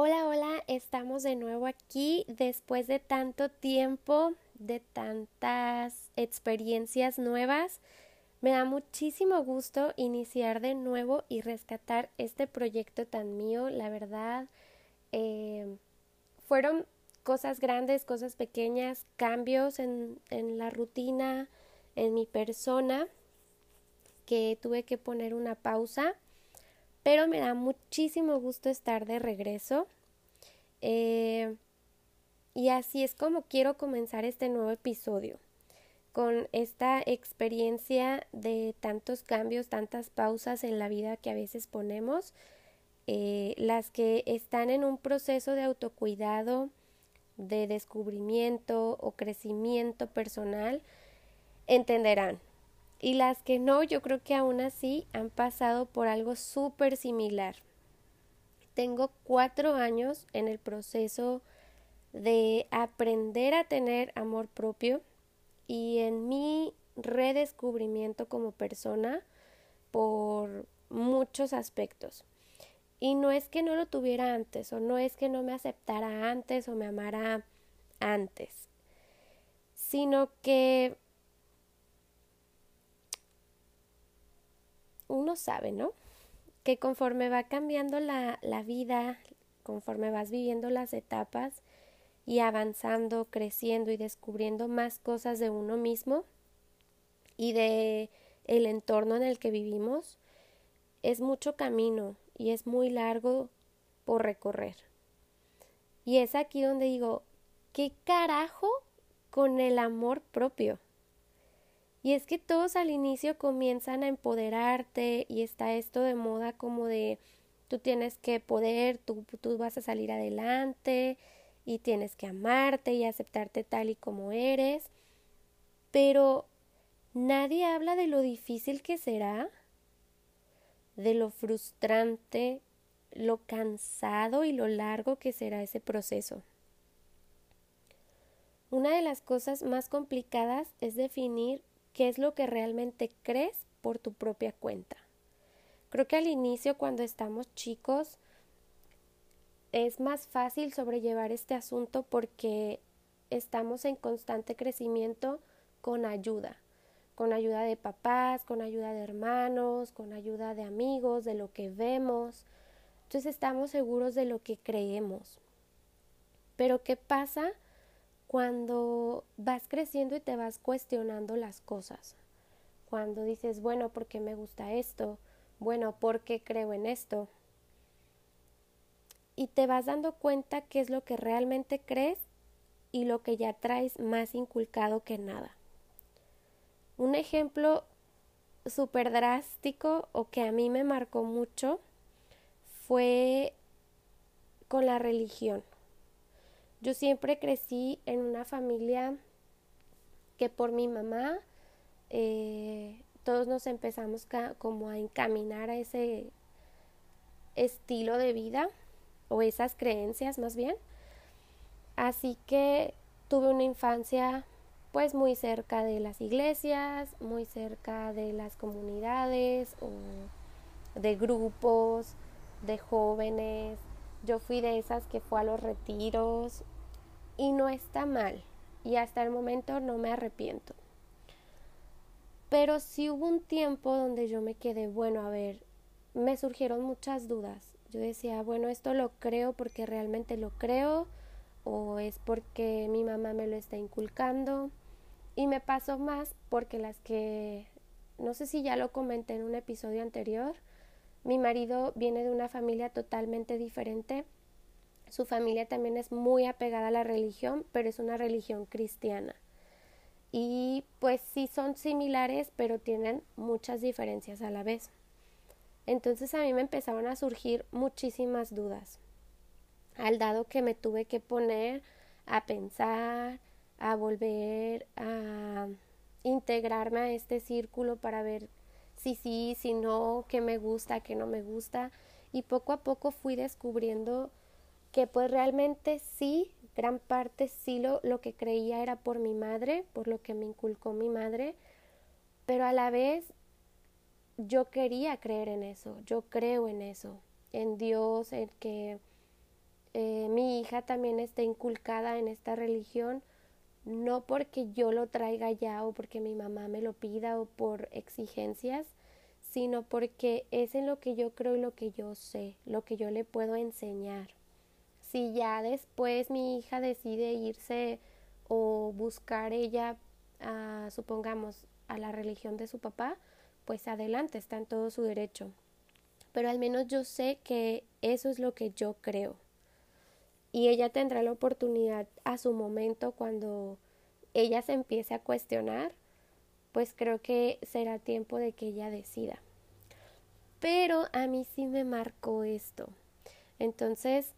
Hola, hola, estamos de nuevo aquí después de tanto tiempo, de tantas experiencias nuevas. Me da muchísimo gusto iniciar de nuevo y rescatar este proyecto tan mío. La verdad, eh, fueron cosas grandes, cosas pequeñas, cambios en, en la rutina, en mi persona, que tuve que poner una pausa pero me da muchísimo gusto estar de regreso. Eh, y así es como quiero comenzar este nuevo episodio, con esta experiencia de tantos cambios, tantas pausas en la vida que a veces ponemos, eh, las que están en un proceso de autocuidado, de descubrimiento o crecimiento personal, entenderán y las que no, yo creo que aún así han pasado por algo súper similar. Tengo cuatro años en el proceso de aprender a tener amor propio y en mi redescubrimiento como persona por muchos aspectos. Y no es que no lo tuviera antes, o no es que no me aceptara antes o me amara antes, sino que uno sabe, ¿no? Que conforme va cambiando la, la vida, conforme vas viviendo las etapas y avanzando, creciendo y descubriendo más cosas de uno mismo y de el entorno en el que vivimos, es mucho camino y es muy largo por recorrer. Y es aquí donde digo, ¿qué carajo con el amor propio? Y es que todos al inicio comienzan a empoderarte y está esto de moda como de tú tienes que poder, tú, tú vas a salir adelante y tienes que amarte y aceptarte tal y como eres. Pero nadie habla de lo difícil que será, de lo frustrante, lo cansado y lo largo que será ese proceso. Una de las cosas más complicadas es definir qué es lo que realmente crees por tu propia cuenta. Creo que al inicio, cuando estamos chicos, es más fácil sobrellevar este asunto porque estamos en constante crecimiento con ayuda, con ayuda de papás, con ayuda de hermanos, con ayuda de amigos, de lo que vemos. Entonces estamos seguros de lo que creemos. Pero ¿qué pasa cuando vas creciendo y te vas cuestionando las cosas, cuando dices, bueno, ¿por qué me gusta esto? Bueno, ¿por qué creo en esto? Y te vas dando cuenta qué es lo que realmente crees y lo que ya traes más inculcado que nada. Un ejemplo súper drástico o que a mí me marcó mucho fue con la religión. Yo siempre crecí en una familia que por mi mamá eh, todos nos empezamos como a encaminar a ese estilo de vida o esas creencias más bien. Así que tuve una infancia pues muy cerca de las iglesias, muy cerca de las comunidades o de grupos de jóvenes, yo fui de esas que fue a los retiros y no está mal y hasta el momento no me arrepiento. Pero sí hubo un tiempo donde yo me quedé, bueno, a ver, me surgieron muchas dudas. Yo decía, bueno, esto lo creo porque realmente lo creo o es porque mi mamá me lo está inculcando. Y me pasó más porque las que, no sé si ya lo comenté en un episodio anterior, mi marido viene de una familia totalmente diferente. Su familia también es muy apegada a la religión, pero es una religión cristiana. Y pues sí son similares, pero tienen muchas diferencias a la vez. Entonces a mí me empezaron a surgir muchísimas dudas. Al dado que me tuve que poner a pensar, a volver a integrarme a este círculo para ver si sí, si no, qué me gusta, qué no me gusta. Y poco a poco fui descubriendo que pues realmente sí, gran parte sí lo, lo que creía era por mi madre, por lo que me inculcó mi madre, pero a la vez yo quería creer en eso, yo creo en eso, en Dios, en que eh, mi hija también esté inculcada en esta religión, no porque yo lo traiga ya o porque mi mamá me lo pida o por exigencias, sino porque es en lo que yo creo y lo que yo sé, lo que yo le puedo enseñar. Si ya después mi hija decide irse o buscar ella, supongamos, a la religión de su papá, pues adelante, está en todo su derecho. Pero al menos yo sé que eso es lo que yo creo. Y ella tendrá la oportunidad a su momento cuando ella se empiece a cuestionar, pues creo que será tiempo de que ella decida. Pero a mí sí me marcó esto. Entonces,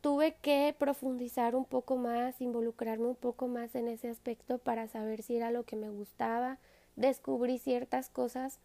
tuve que profundizar un poco más, involucrarme un poco más en ese aspecto para saber si era lo que me gustaba. Descubrí ciertas cosas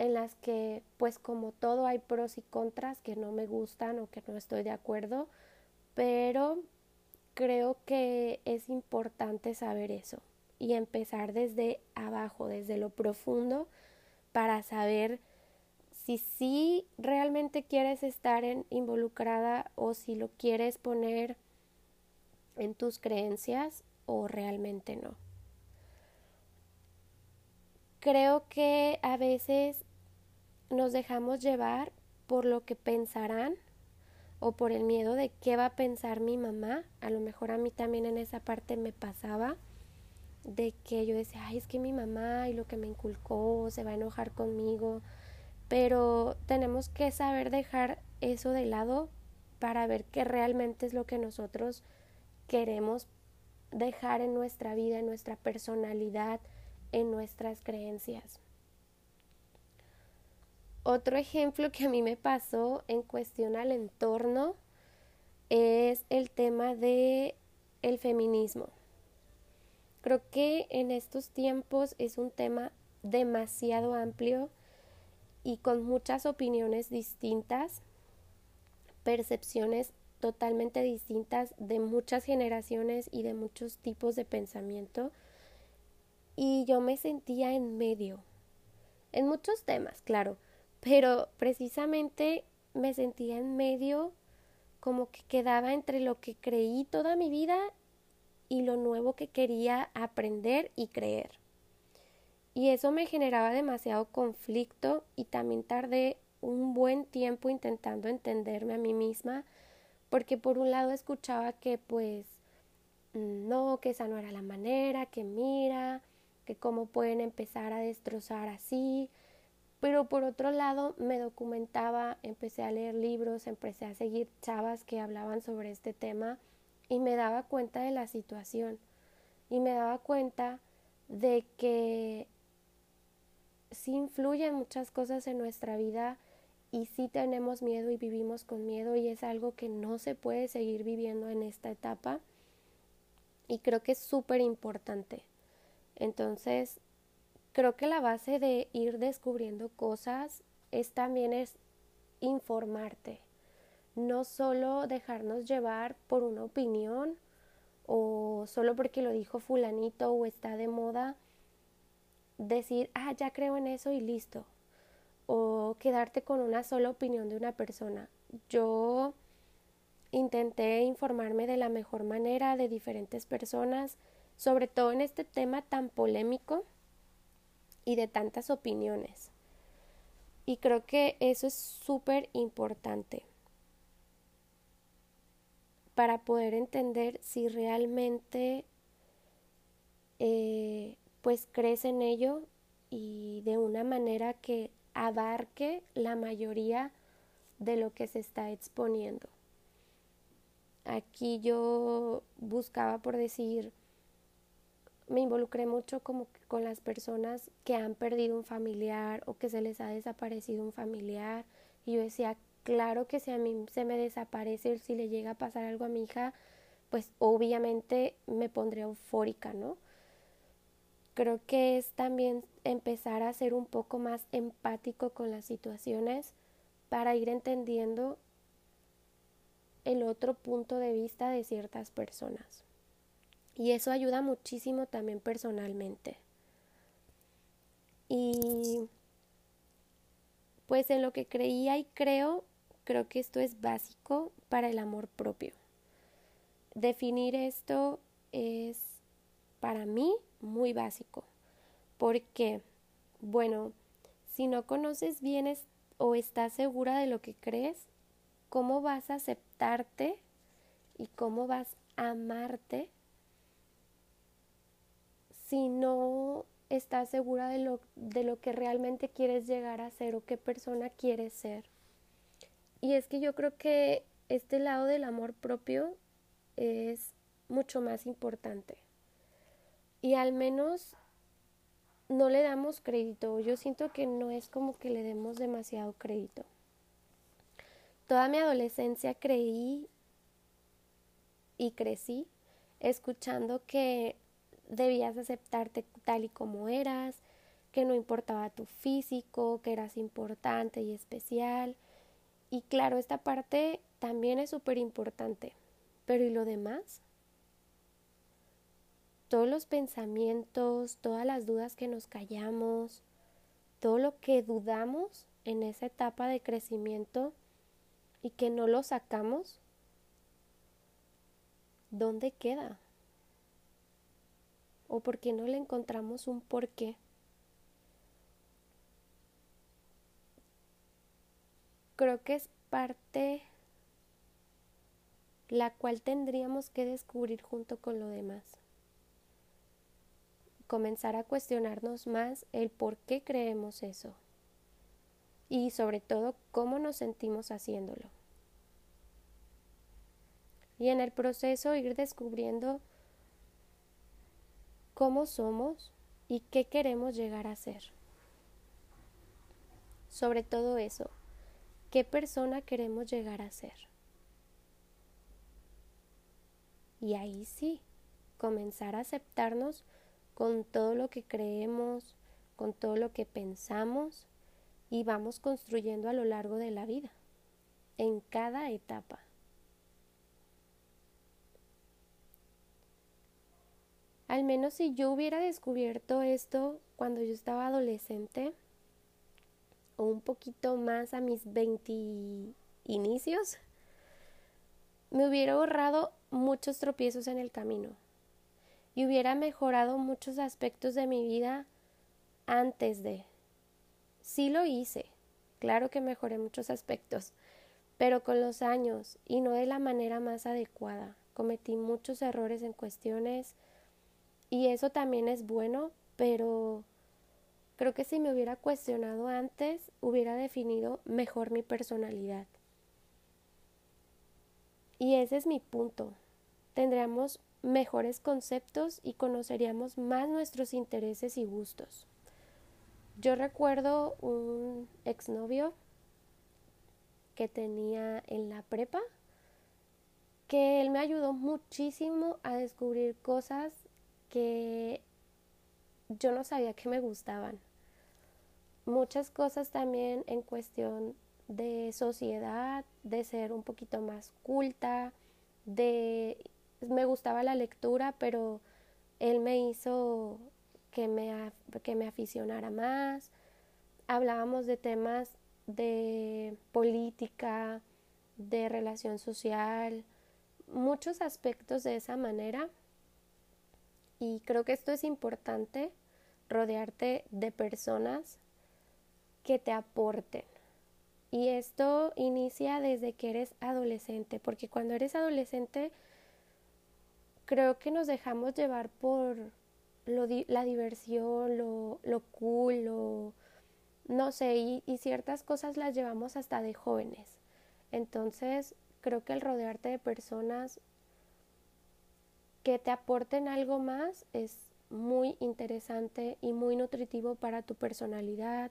en las que, pues como todo, hay pros y contras que no me gustan o que no estoy de acuerdo, pero creo que es importante saber eso y empezar desde abajo, desde lo profundo, para saber si sí realmente quieres estar involucrada o si lo quieres poner en tus creencias o realmente no. Creo que a veces nos dejamos llevar por lo que pensarán o por el miedo de qué va a pensar mi mamá. A lo mejor a mí también en esa parte me pasaba de que yo decía, ay, es que mi mamá y lo que me inculcó se va a enojar conmigo. Pero tenemos que saber dejar eso de lado para ver qué realmente es lo que nosotros queremos dejar en nuestra vida, en nuestra personalidad, en nuestras creencias. Otro ejemplo que a mí me pasó en cuestión al entorno es el tema de el feminismo. Creo que en estos tiempos es un tema demasiado amplio y con muchas opiniones distintas, percepciones totalmente distintas de muchas generaciones y de muchos tipos de pensamiento. Y yo me sentía en medio, en muchos temas, claro, pero precisamente me sentía en medio como que quedaba entre lo que creí toda mi vida y lo nuevo que quería aprender y creer. Y eso me generaba demasiado conflicto y también tardé un buen tiempo intentando entenderme a mí misma porque por un lado escuchaba que pues no, que esa no era la manera, que mira, que cómo pueden empezar a destrozar así, pero por otro lado me documentaba, empecé a leer libros, empecé a seguir chavas que hablaban sobre este tema y me daba cuenta de la situación y me daba cuenta de que sí influyen muchas cosas en nuestra vida y sí tenemos miedo y vivimos con miedo y es algo que no se puede seguir viviendo en esta etapa y creo que es súper importante. Entonces, creo que la base de ir descubriendo cosas es también es informarte, no solo dejarnos llevar por una opinión o solo porque lo dijo fulanito o está de moda, decir, ah, ya creo en eso y listo, o quedarte con una sola opinión de una persona. Yo intenté informarme de la mejor manera de diferentes personas, sobre todo en este tema tan polémico y de tantas opiniones. Y creo que eso es súper importante para poder entender si realmente eh, pues crees en ello y de una manera que abarque la mayoría de lo que se está exponiendo. Aquí yo buscaba por decir me involucré mucho como con las personas que han perdido un familiar o que se les ha desaparecido un familiar y yo decía, claro que si a mí se me desaparece, si le llega a pasar algo a mi hija, pues obviamente me pondré eufórica, ¿no? Creo que es también empezar a ser un poco más empático con las situaciones para ir entendiendo el otro punto de vista de ciertas personas. Y eso ayuda muchísimo también personalmente. Y pues en lo que creía y creo, creo que esto es básico para el amor propio. Definir esto es para mí muy básico. Porque, bueno, si no conoces bien o estás segura de lo que crees, ¿cómo vas a aceptarte y cómo vas a amarte si no estás segura de lo, de lo que realmente quieres llegar a ser o qué persona quieres ser? Y es que yo creo que este lado del amor propio es mucho más importante. Y al menos no le damos crédito. Yo siento que no es como que le demos demasiado crédito. Toda mi adolescencia creí y crecí escuchando que debías aceptarte tal y como eras, que no importaba tu físico, que eras importante y especial, y claro, esta parte también es súper importante. Pero ¿y lo demás? Todos los pensamientos, todas las dudas que nos callamos, todo lo que dudamos en esa etapa de crecimiento y que no lo sacamos, ¿dónde queda? ¿O por qué no le encontramos un porqué? creo que es parte la cual tendríamos que descubrir junto con lo demás. Comenzar a cuestionarnos más el por qué creemos eso y sobre todo cómo nos sentimos haciéndolo. Y en el proceso ir descubriendo cómo somos y qué queremos llegar a ser. Sobre todo eso, qué persona queremos llegar a ser. Y ahí sí, comenzar a aceptarnos con todo lo que creemos, con todo lo que pensamos y vamos construyendo a lo largo de la vida, en cada etapa. Al menos si yo hubiera descubierto esto cuando yo estaba adolescente, o un poquito más a mis 20 inicios, me hubiera ahorrado muchos tropiezos en el camino y hubiera mejorado muchos aspectos de mi vida antes de. Sí lo hice, claro que mejoré muchos aspectos, pero con los años y no de la manera más adecuada. Cometí muchos errores en cuestiones y eso también es bueno, pero Creo que si me hubiera cuestionado antes, hubiera definido mejor mi personalidad. Y ese es mi punto. Tendríamos mejores conceptos y conoceríamos más nuestros intereses y gustos. Yo recuerdo un exnovio que tenía en la prepa que él me ayudó muchísimo a descubrir cosas que yo no sabía que me gustaban muchas cosas también en cuestión de sociedad, de ser un poquito más culta, de me gustaba la lectura, pero él me hizo que me, que me aficionara más. Hablábamos de temas de política, de relación social, muchos aspectos de esa manera. Y creo que esto es importante, rodearte de personas que te aporten. Y esto inicia desde que eres adolescente, porque cuando eres adolescente creo que nos dejamos llevar por lo la diversión, lo, lo cool, lo, no sé, y, y ciertas cosas las llevamos hasta de jóvenes. Entonces creo que el rodearte de personas que te aporten algo más es muy interesante y muy nutritivo para tu personalidad,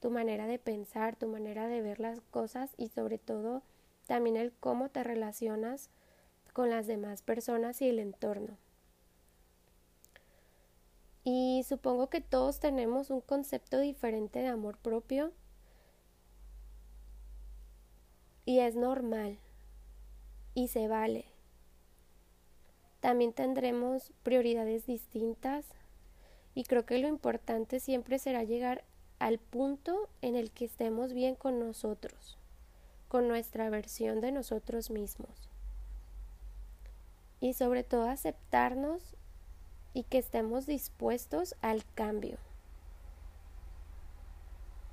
tu manera de pensar, tu manera de ver las cosas y sobre todo también el cómo te relacionas con las demás personas y el entorno. Y supongo que todos tenemos un concepto diferente de amor propio y es normal y se vale. También tendremos prioridades distintas y creo que lo importante siempre será llegar al punto en el que estemos bien con nosotros, con nuestra versión de nosotros mismos. Y sobre todo aceptarnos y que estemos dispuestos al cambio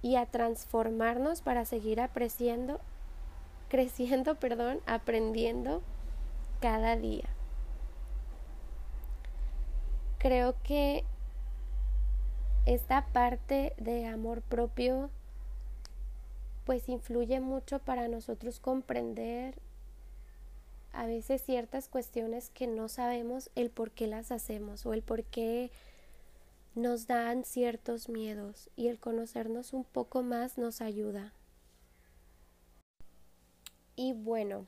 y a transformarnos para seguir apreciando, creciendo, perdón, aprendiendo cada día. Creo que esta parte de amor propio pues influye mucho para nosotros comprender a veces ciertas cuestiones que no sabemos el por qué las hacemos o el por qué nos dan ciertos miedos y el conocernos un poco más nos ayuda. Y bueno,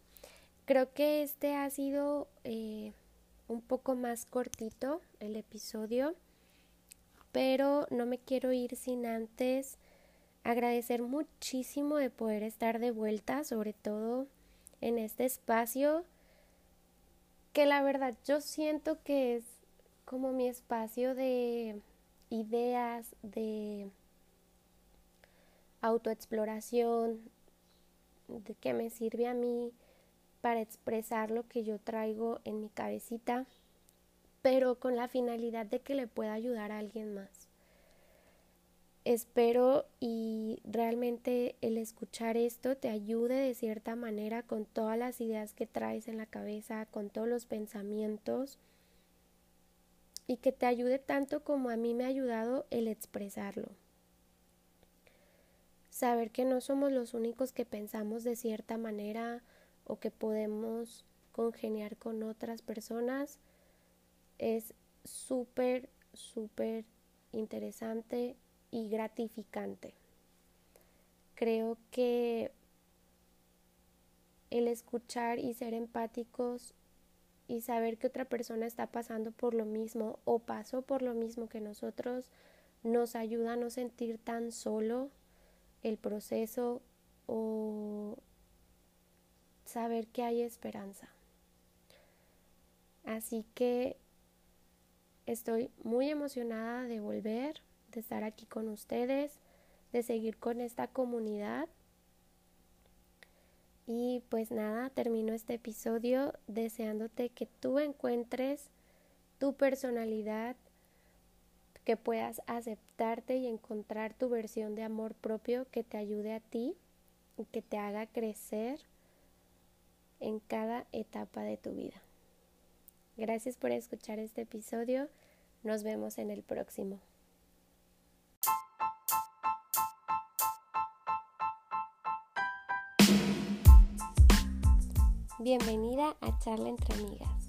creo que este ha sido eh, un poco más cortito el episodio, pero no me quiero ir sin antes agradecer muchísimo de poder estar de vuelta, sobre todo en este espacio que la verdad yo siento que es como mi espacio de ideas, de autoexploración, de que me sirve a mí para expresar lo que yo traigo en mi cabecita, pero con la finalidad de que le pueda ayudar a alguien más. Espero y realmente el escuchar esto te ayude de cierta manera con todas las ideas que traes en la cabeza, con todos los pensamientos y que te ayude tanto como a mí me ha ayudado el expresarlo. Saber que no somos los únicos que pensamos de cierta manera o que podemos congeniar con otras personas es súper, súper interesante y gratificante. Creo que el escuchar y ser empáticos y saber que otra persona está pasando por lo mismo o pasó por lo mismo que nosotros nos ayuda a no sentir tan solo el proceso o saber que hay esperanza. Así que estoy muy emocionada de volver de estar aquí con ustedes, de seguir con esta comunidad. Y pues nada, termino este episodio deseándote que tú encuentres tu personalidad, que puedas aceptarte y encontrar tu versión de amor propio que te ayude a ti y que te haga crecer en cada etapa de tu vida. Gracias por escuchar este episodio. Nos vemos en el próximo. Bienvenida a Charla entre Amigas.